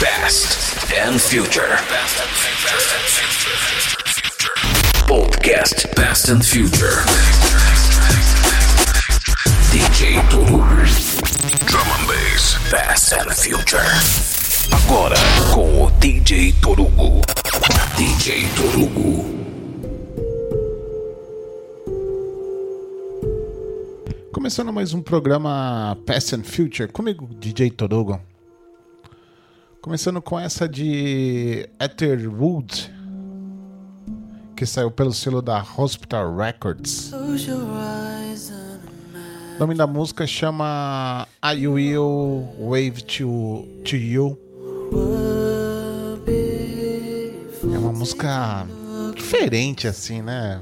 Past and Future. Podcast Past and Future. DJ Toru. Drum and Bass. Past and Future. Agora com o DJ Torugo. DJ Torugo. Começando mais um programa Past and Future, comigo DJ Torugo. Começando com essa de Etherwood, que saiu pelo selo da Hospital Records. O nome da música chama I Will Wave to, to You. É uma música diferente, assim, né?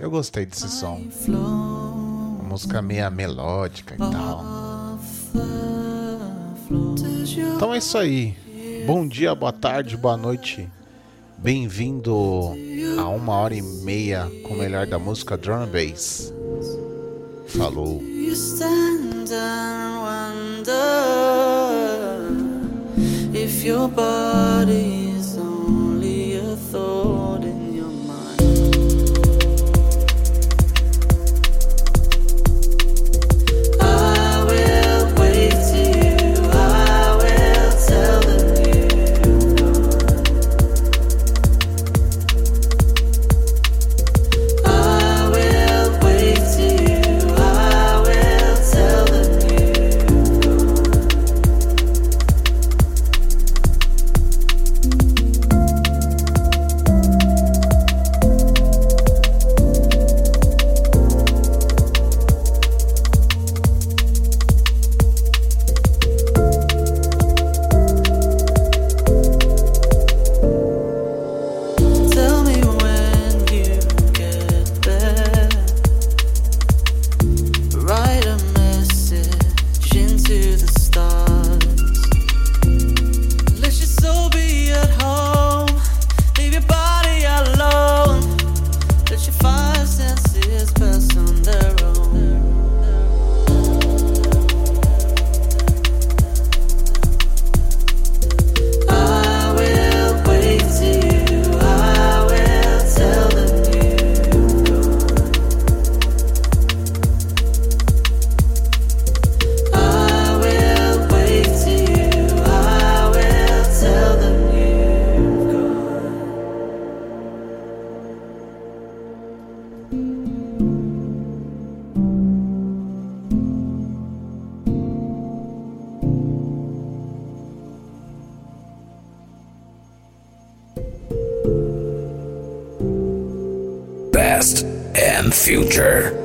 Eu gostei desse som. Uma música meia melódica e tal. Então é isso aí. Bom dia, boa tarde, boa noite. Bem-vindo a uma hora e meia com o melhor da música Drum Bass. Falou. You future.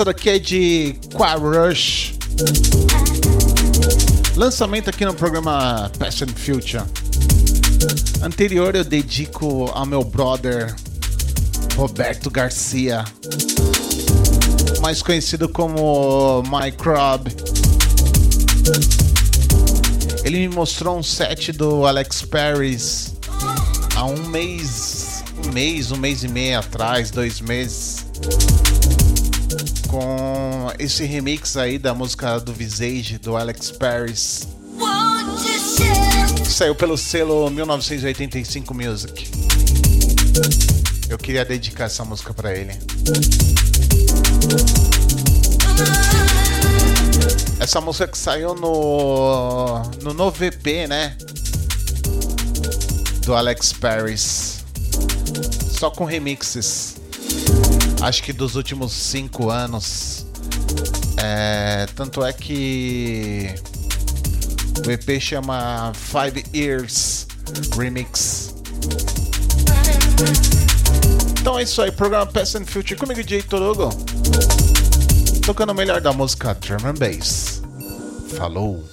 Essa daqui é de Quarush. Lançamento aqui no programa Passion Future. Anterior eu dedico ao meu brother Roberto Garcia, mais conhecido como Microbe. Ele me mostrou um set do Alex Paris há um mês, um mês, um mês e meio atrás, dois meses, esse remix aí da música do Visage do Alex Paris. Saiu pelo selo 1985 Music. Eu queria dedicar essa música para ele. Essa música que saiu no no novo EP, né? Do Alex Paris. Só com remixes. Acho que dos últimos cinco anos. É, tanto é que o EP chama Five Years Remix. Então é isso aí, programa Past and Future comigo, DJ Torugo. Tocando o melhor da música and Bass. Falou!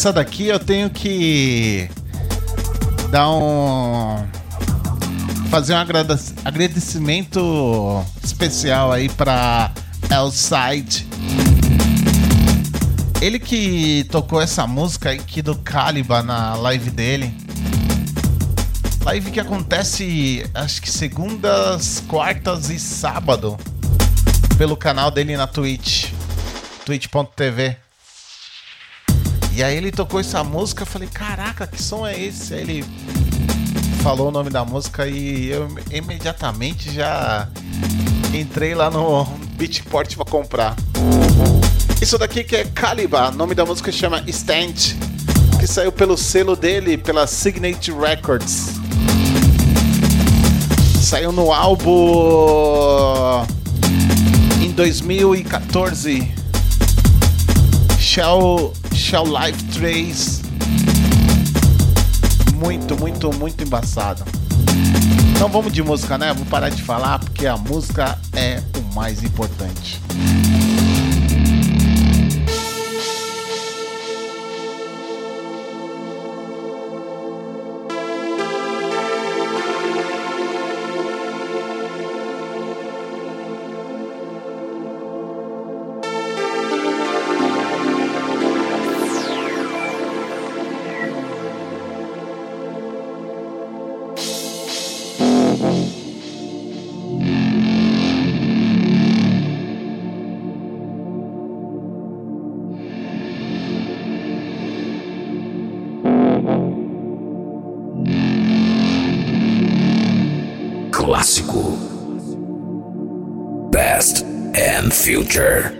Essa daqui eu tenho que dar um fazer um agradecimento especial aí para Elside. Ele que tocou essa música aqui do Caliba na live dele. Live que acontece, acho que segundas, quartas e sábado. Pelo canal dele na Twitch. twitch.tv. E aí ele tocou essa música, eu falei, caraca, que som é esse? Aí ele falou o nome da música e eu imediatamente já entrei lá no Beatport pra comprar. Isso daqui que é Caliba, o nome da música chama Stand, que saiu pelo selo dele, pela Signature Records. Saiu no álbum em 2014. Shell, Shell Life Trace. Muito, muito, muito embaçado. Então vamos de música, né? Vou parar de falar porque a música é o mais importante. And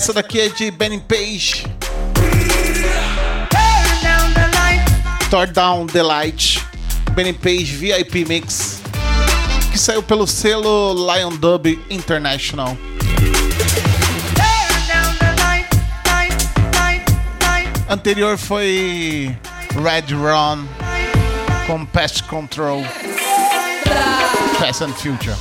Essa daqui é de Benny Page. Tore Down the Light. Benny Page VIP Mix. Que saiu pelo selo Lion Dub International. Anterior foi Red Run com Pest Control. Past and Future.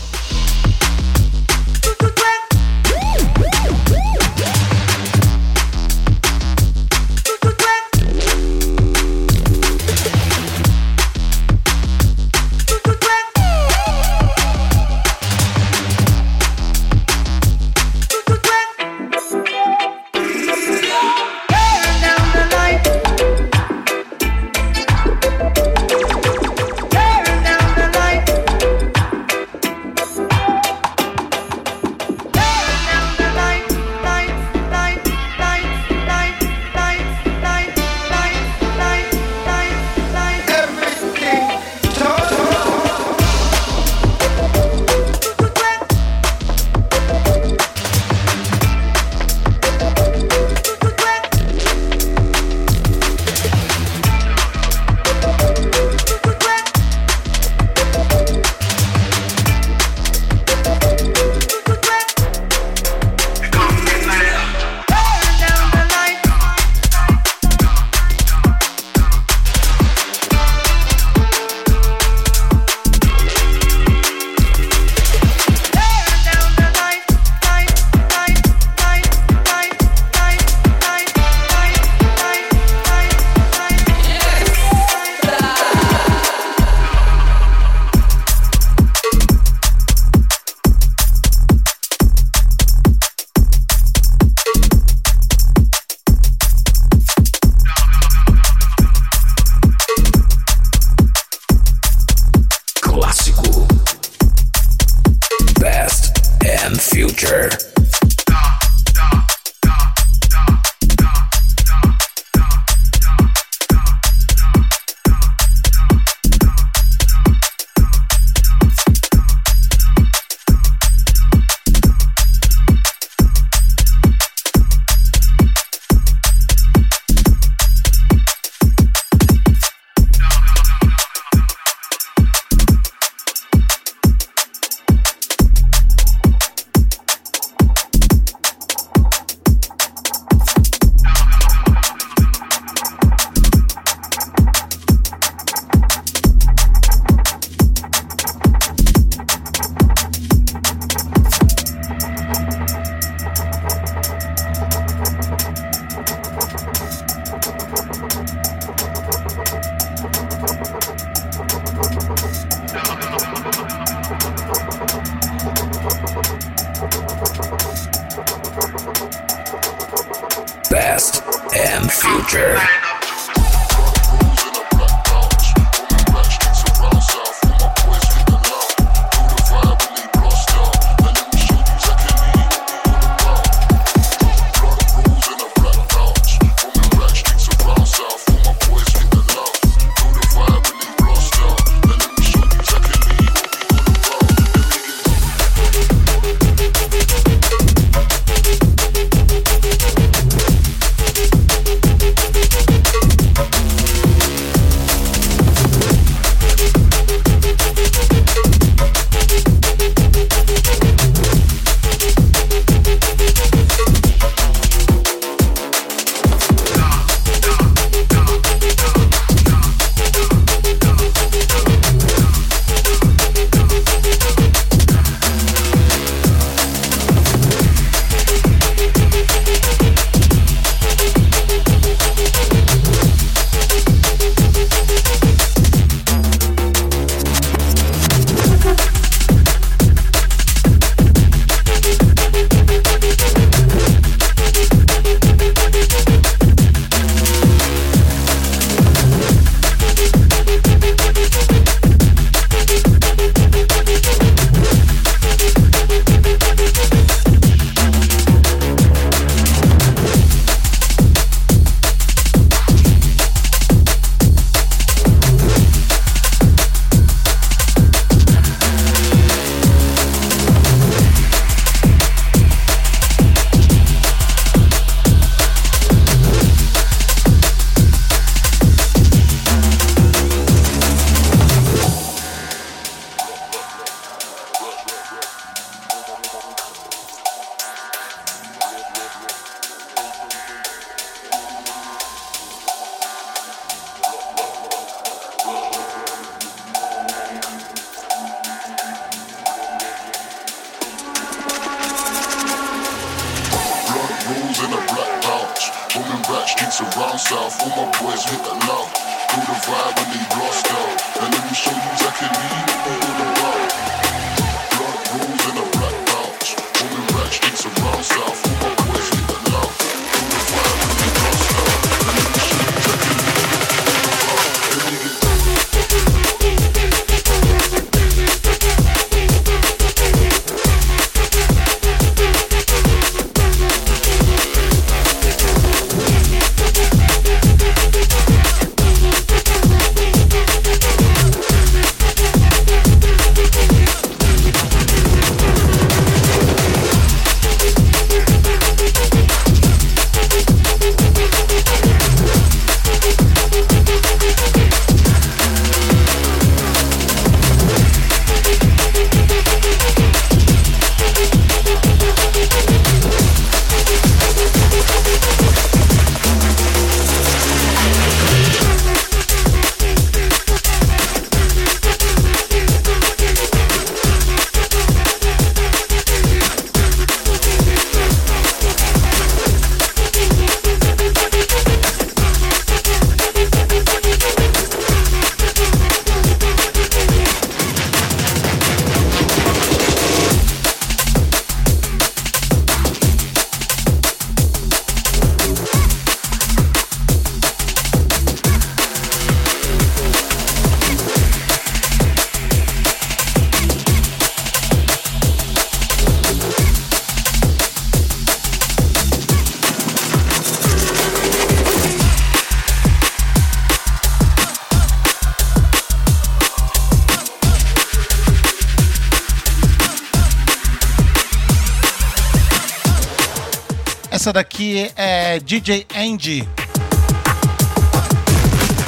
DJ Andy.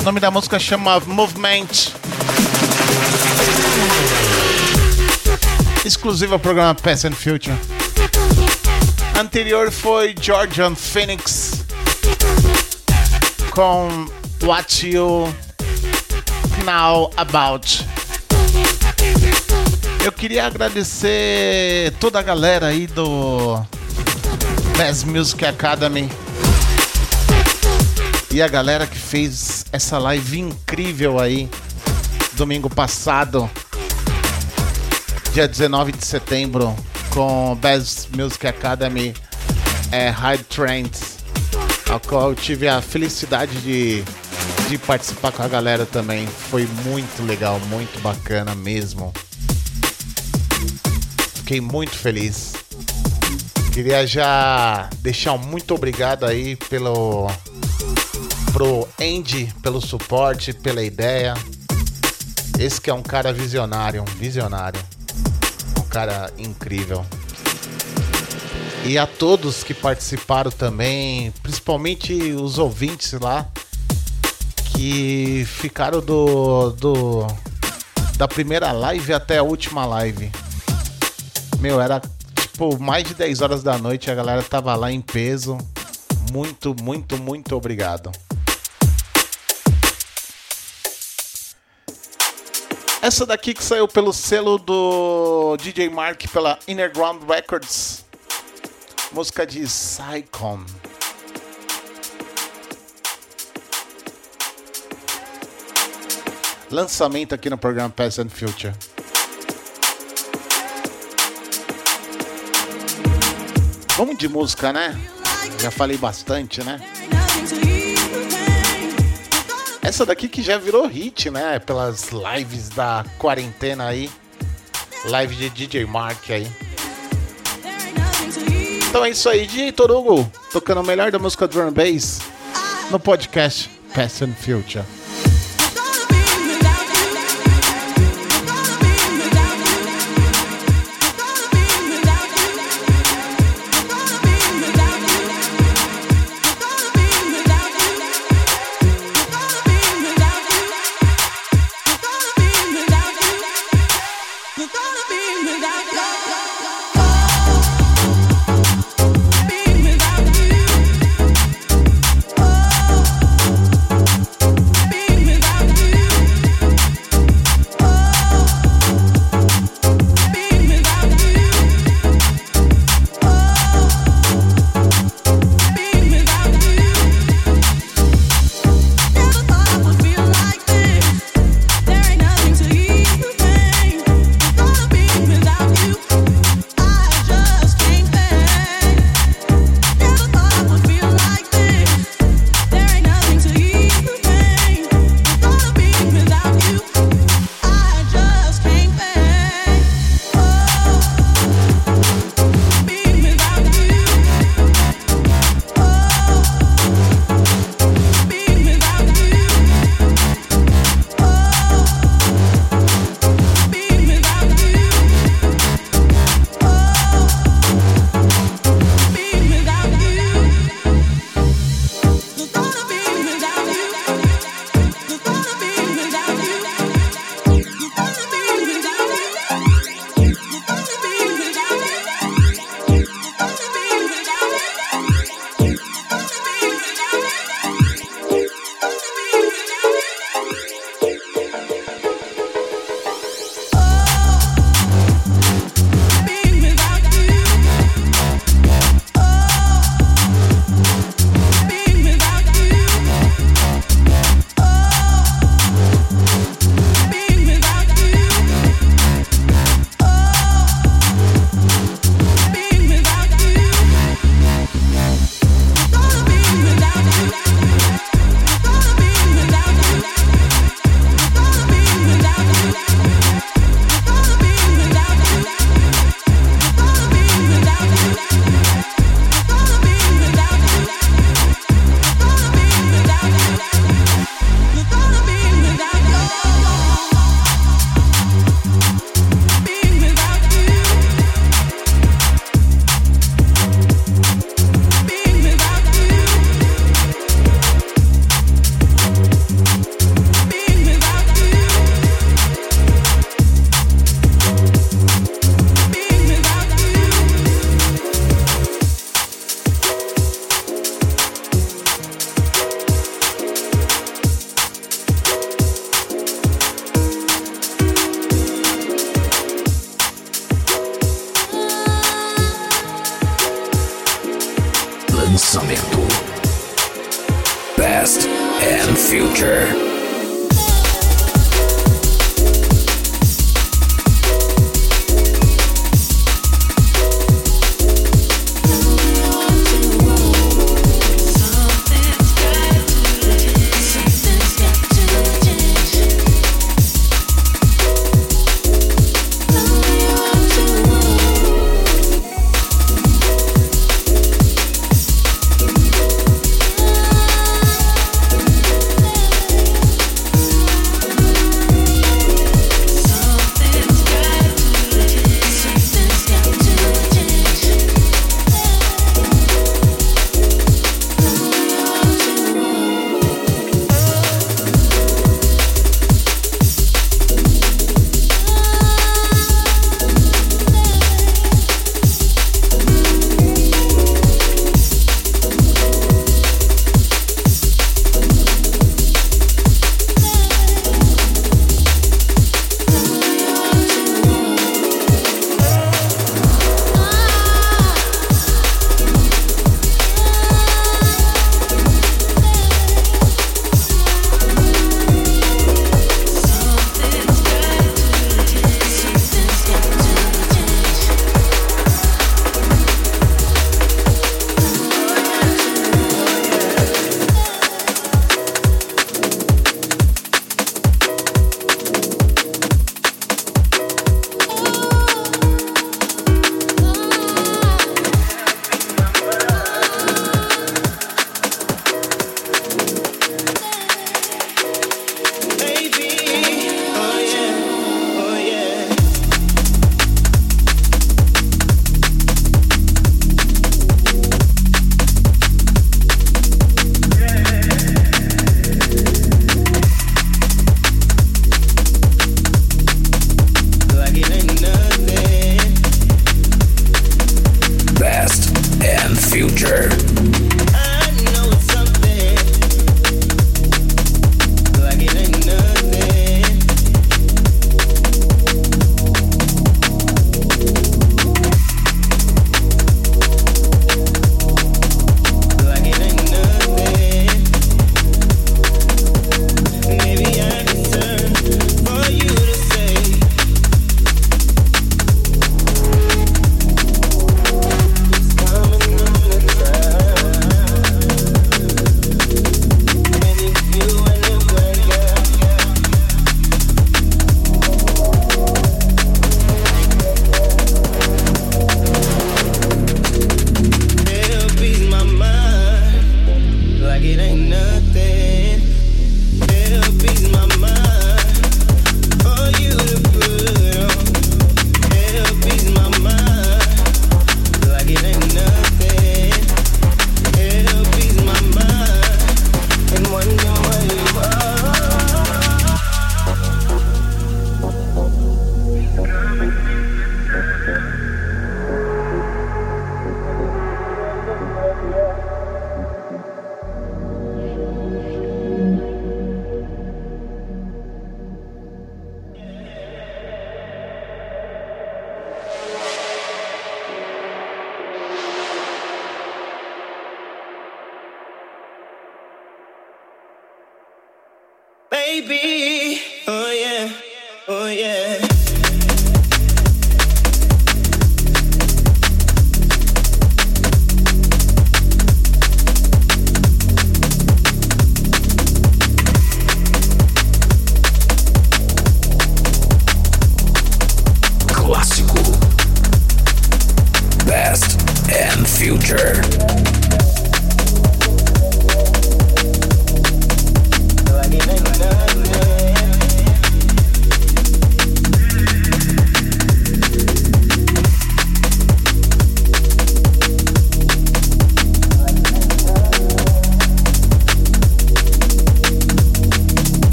O nome da música chama Movement. Exclusivo ao programa Past and Future. Anterior foi Georgian Phoenix com What You Know About. Eu queria agradecer toda a galera aí do Best Music Academy e a galera que fez essa live incrível aí domingo passado, dia 19 de setembro, com Best Music Academy é, High Trends, ao qual eu tive a felicidade de, de participar com a galera também. Foi muito legal, muito bacana mesmo. Fiquei muito feliz. Queria já deixar um muito obrigado aí pelo pro Andy pelo suporte, pela ideia. Esse que é um cara visionário, um visionário. Um cara incrível. E a todos que participaram também, principalmente os ouvintes lá que ficaram do, do da primeira live até a última live. Meu, era tipo mais de 10 horas da noite, a galera tava lá em peso. Muito, muito, muito obrigado. Essa daqui que saiu pelo selo do DJ Mark pela Innerground Records. Música de Psycon. Lançamento aqui no programa Past and Future. Vamos de música, né? Já falei bastante, né? Essa daqui que já virou hit, né? Pelas lives da quarentena aí. Live de DJ Mark aí. Então é isso aí, DJ Torugo, tocando o melhor da música drum bass no podcast Past and Future.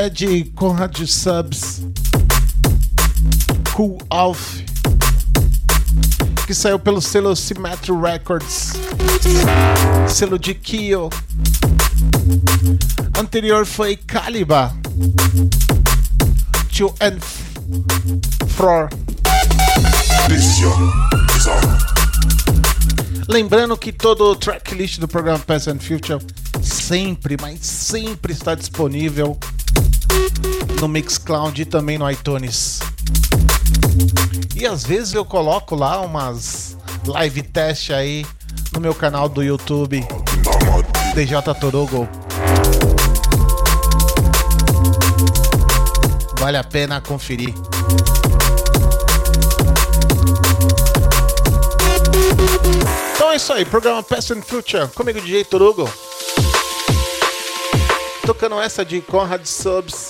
É de Conrad Subs Cool Off que saiu pelo selo Symmetry Records selo de Kyo. Anterior foi Caliba to and Fro Lembrando que todo o tracklist do programa Past and Future sempre, mas sempre está disponível no Mixcloud e também no iTunes. E às vezes eu coloco lá umas live test aí no meu canal do YouTube DJ Torugo. Vale a pena conferir. Então é isso aí, programa Past and Future, comigo DJ Torugo. Tocando essa de Conrad Subs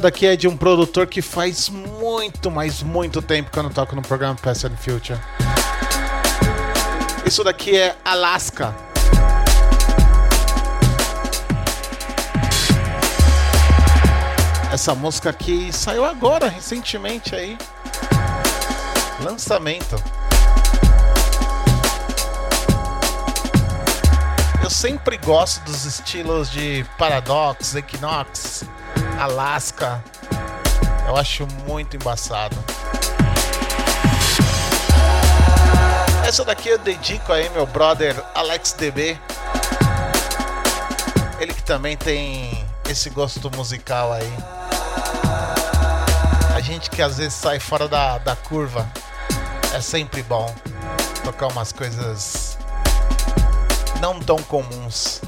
daqui é de um produtor que faz muito, mas muito tempo que eu não toco no programa Past and Future. Isso daqui é Alaska. Essa música aqui saiu agora, recentemente aí. Lançamento. Eu sempre gosto dos estilos de Paradox, Equinox, Alaska. Eu acho muito embaçado. Essa daqui eu dedico aí meu brother Alex DB. Ele que também tem esse gosto musical aí. A gente que às vezes sai fora da, da curva é sempre bom tocar umas coisas não tão comuns.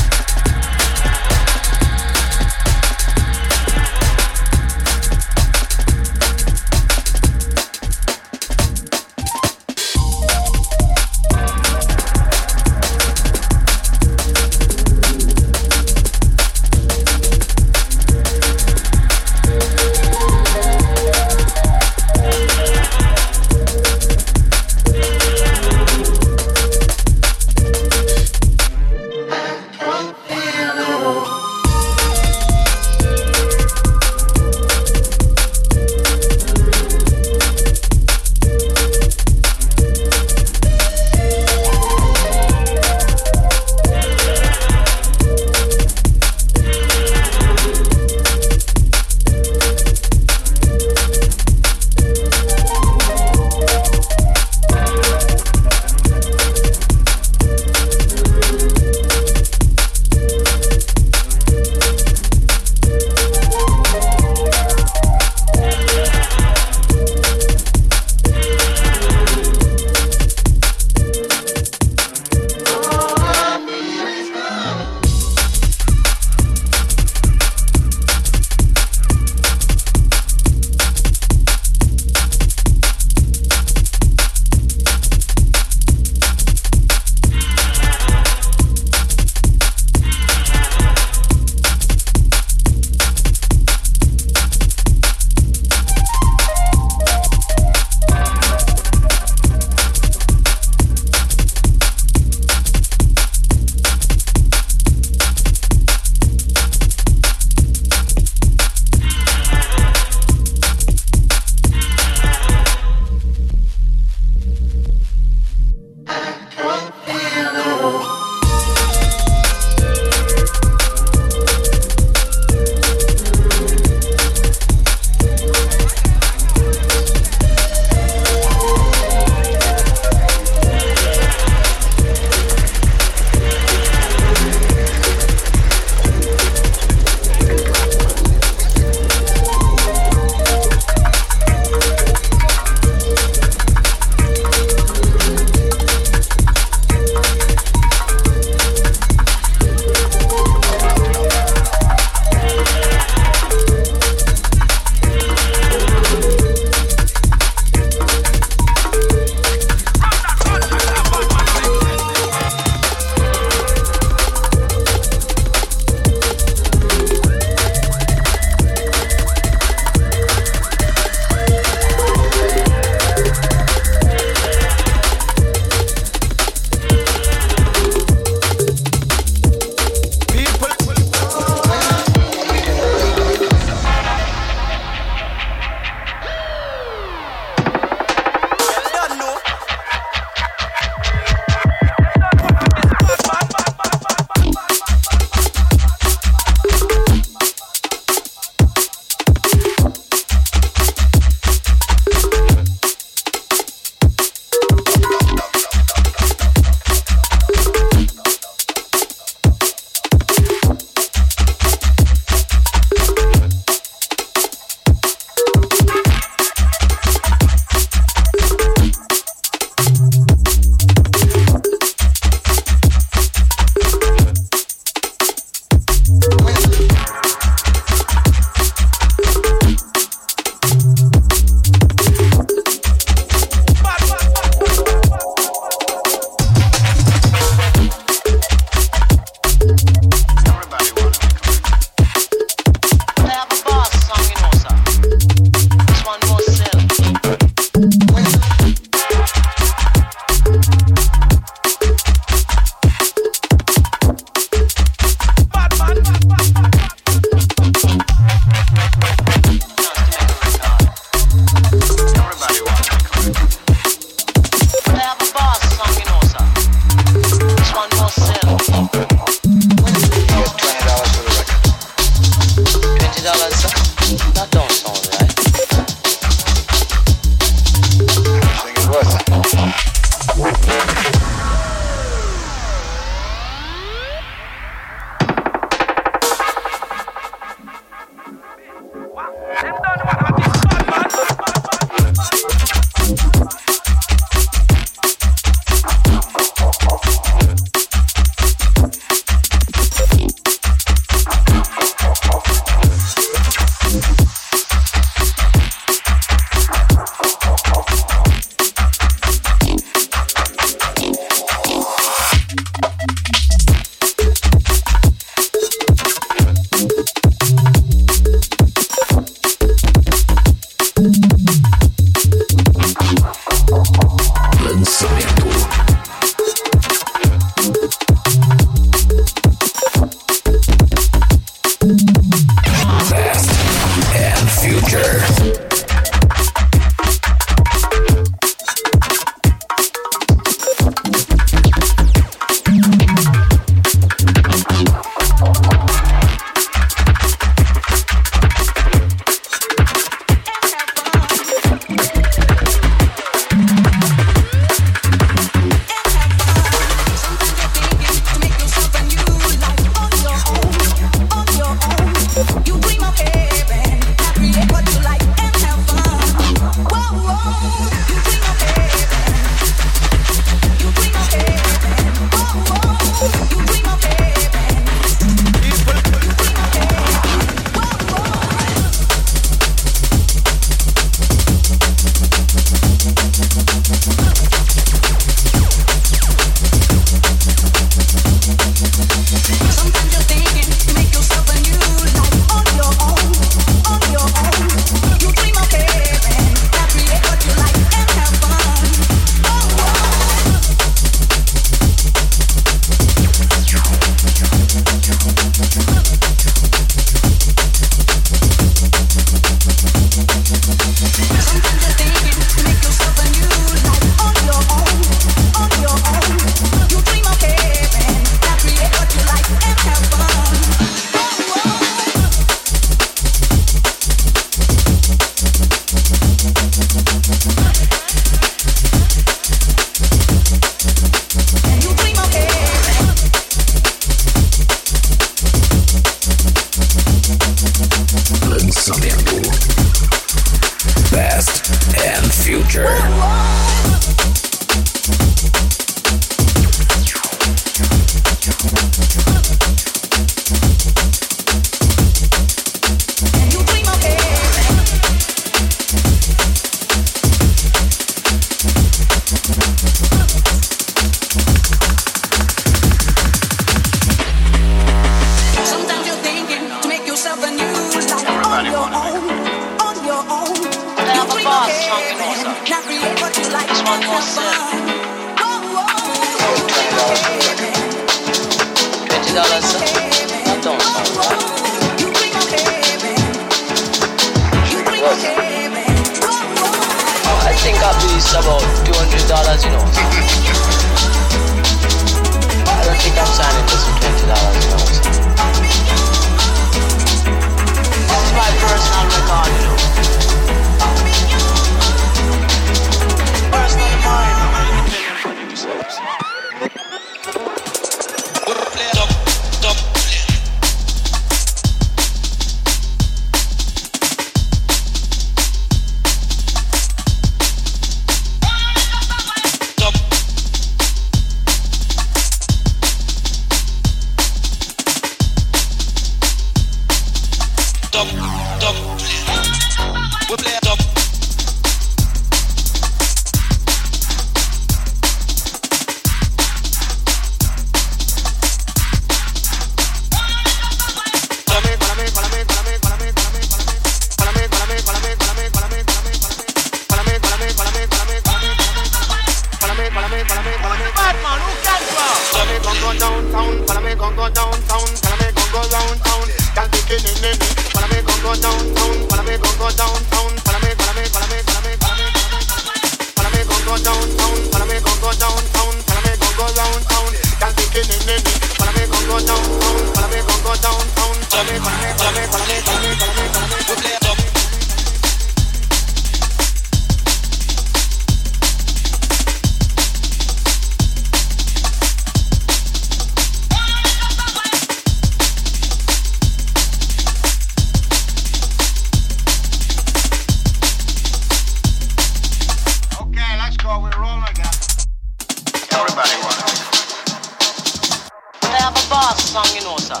have a bar song, you know, sir.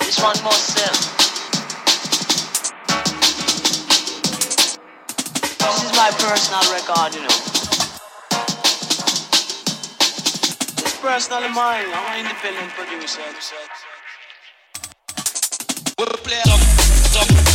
Just one more sell. This is my personal record, you know. It's personally mine. I'm an independent producer. We play up, up.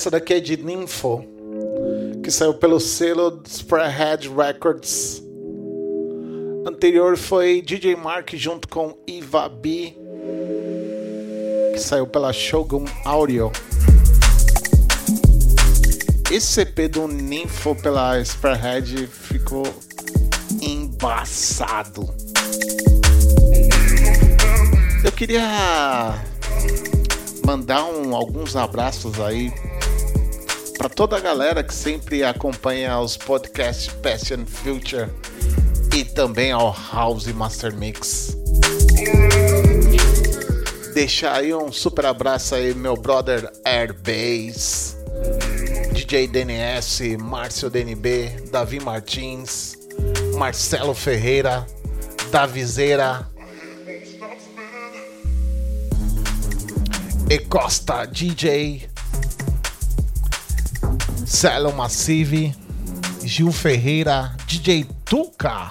Essa daqui é de Nympho, que saiu pelo selo Spreadhead Records. Anterior foi DJ Mark junto com Iva B, que saiu pela Shogun Audio. Esse EP do Nympho pela Spreadhead ficou embaçado. Eu queria mandar um- alguns abraços aí para toda a galera que sempre acompanha os podcasts and Future e também ao House Master Mix. Deixar aí um super abraço aí meu brother Airbase, DJ DNS, Márcio DNB, Davi Martins, Marcelo Ferreira, Davizeira, E Costa DJ, Celo Massive, Gil Ferreira, DJ Tuca,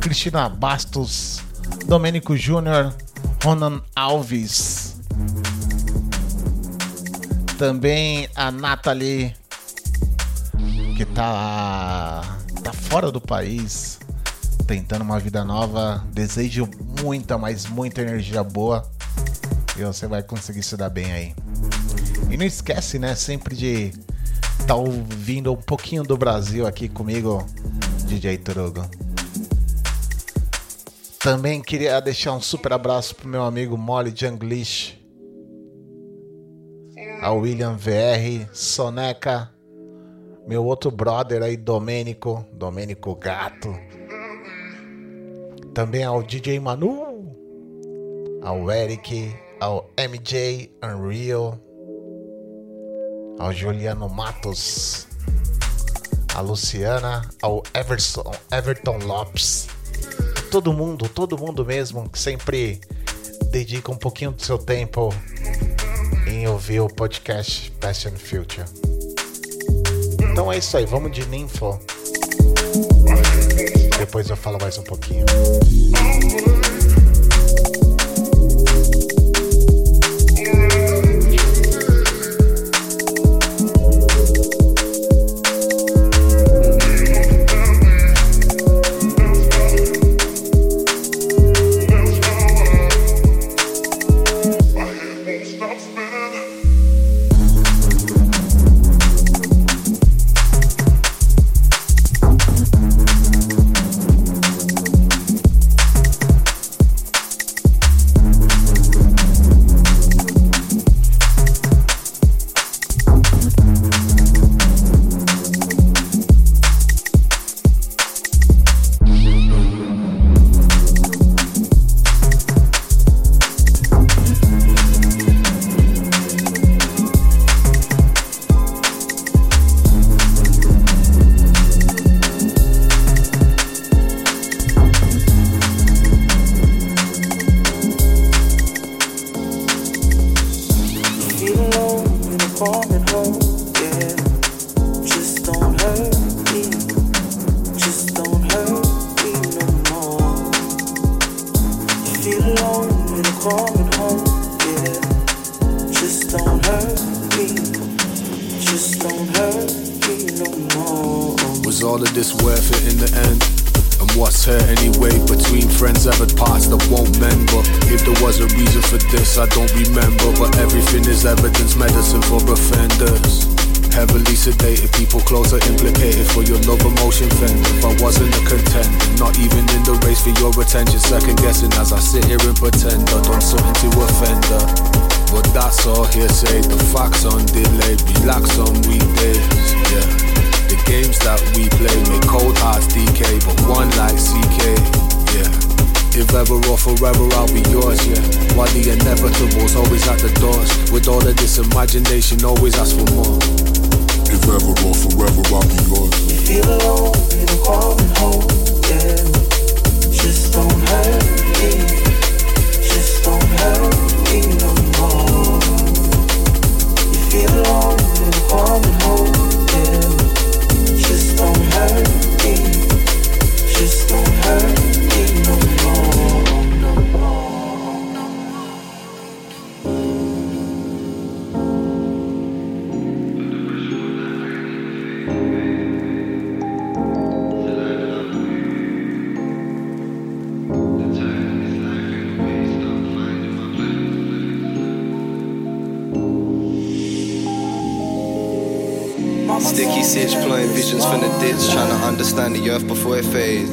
Cristina Bastos, Domênico Júnior, Ronan Alves. Também a Nathalie, que tá, tá fora do país, tentando uma vida nova. Desejo muita, mas muita energia boa. E você vai conseguir se dar bem aí. E não esquece, né, sempre de tá ouvindo um pouquinho do Brasil aqui comigo, DJ Turugo. Também queria deixar um super abraço pro meu amigo Molly Junglish, ao William VR, Soneca, meu outro brother aí, Domênico, Domênico Gato. Também ao DJ Manu, ao Eric, ao MJ Unreal, ao Juliano Matos, a Luciana, ao Everson, Everton Lopes, todo mundo, todo mundo mesmo que sempre dedica um pouquinho do seu tempo em ouvir o podcast and Future. Então é isso aí, vamos de Ninfo. Depois eu falo mais um pouquinho.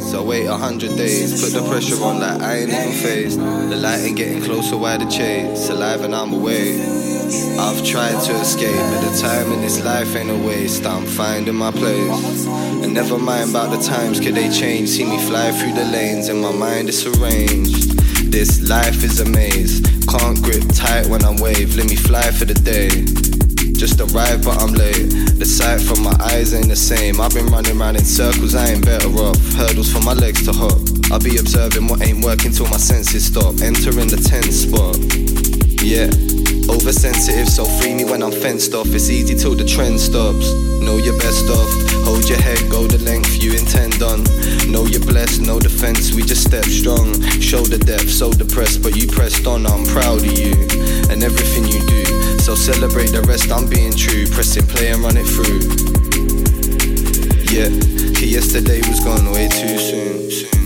Fades. I wait a hundred days, put the pressure on like I ain't even phased. The light ain't getting closer, why the chase? Alive and I'm away. I've tried to escape, but the time in this life ain't a waste. I'm finding my place. And never mind about the times, could they change? See me fly through the lanes, and my mind is arranged. This life is a maze. Can't grip tight when I'm wave. Let me fly for the day. Just arrived, but I'm late. The sight from my eyes ain't the same. I've been running around in circles, I ain't better off. Hurdles for my legs to hop. I'll be observing what ain't working till my senses stop. Entering the tense spot. Yeah. Oversensitive, so free me when I'm fenced off. It's easy till the trend stops. Know you're best off. Hold your head, go the length you intend on. Know you're blessed, no defense, we just step strong. Show the depth, so depressed, but you pressed on. I'm proud of you and everything you do. So celebrate the rest, I'm being true. Pressing play and run it through. Yeah, yesterday was gone way too soon. soon.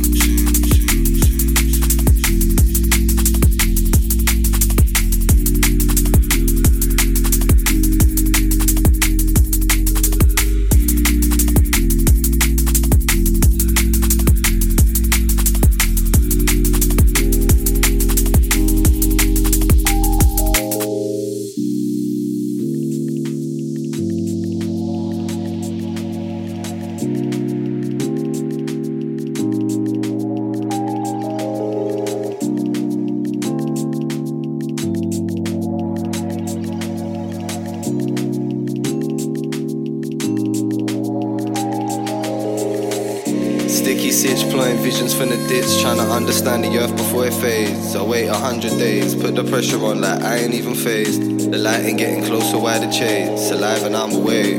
Chase? Alive and I'm away.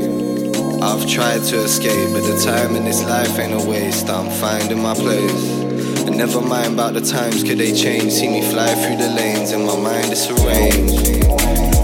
I've tried to escape, but the time in this life ain't a waste. I'm finding my place. And never mind about the times, could they change? See me fly through the lanes, and my mind is arranged.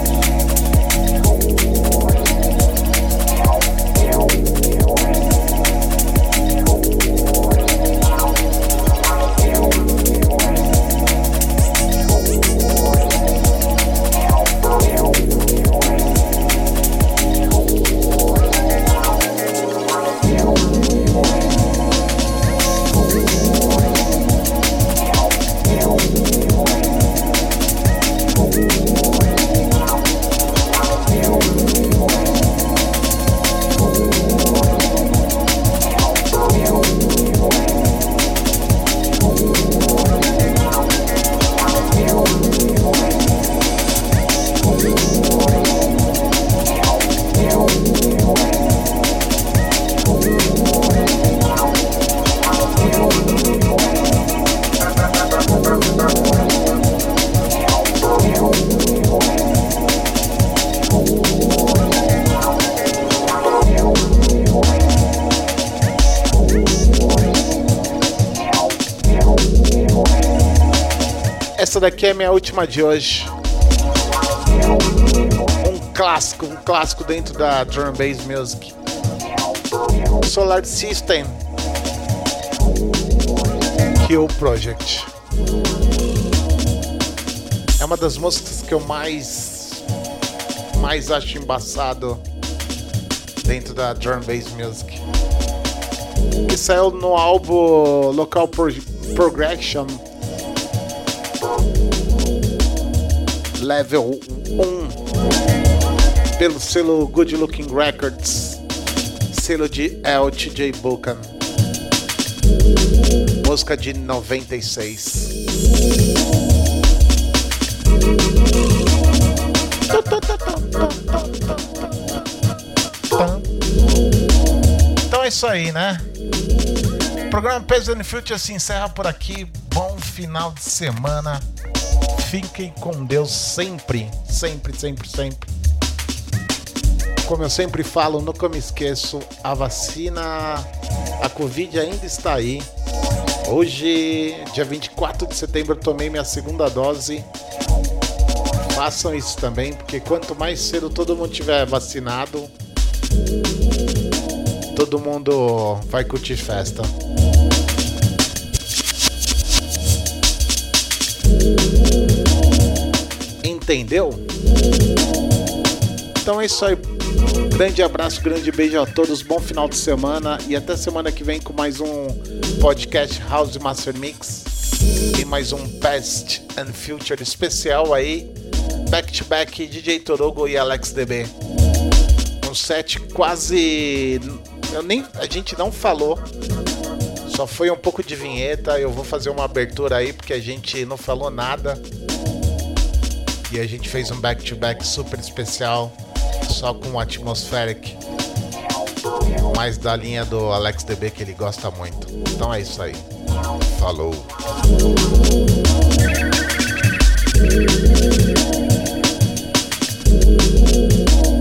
Daqui é minha última de hoje. Um clássico, um clássico dentro da drum bass music. Solar System. Kill Project. É uma das músicas que eu mais mais acho embaçado dentro da drum bass music. Que saiu no álbum Local Pro Progression Level 1 pelo selo Good Looking Records, selo de LTJ Buchan. Música de 96. Então é isso aí, né? O programa Peso and Future se encerra por aqui. Bom final de semana. Fiquem com Deus sempre, sempre, sempre, sempre. Como eu sempre falo, nunca me esqueço, a vacina, a Covid ainda está aí. Hoje, dia 24 de setembro, tomei minha segunda dose. Façam isso também, porque quanto mais cedo todo mundo tiver vacinado, todo mundo vai curtir festa. Entendeu? Então é isso aí. Grande abraço, grande beijo a todos. Bom final de semana e até semana que vem com mais um podcast House Master Mix e mais um Past and Future especial aí. Back to back DJ Torogo e Alex DB. Um set quase eu nem a gente não falou. Só foi um pouco de vinheta. Eu vou fazer uma abertura aí porque a gente não falou nada. E a gente fez um back-to-back super especial, só com Atmospheric. Mais da linha do Alex DB que ele gosta muito. Então é isso aí. Falou. Você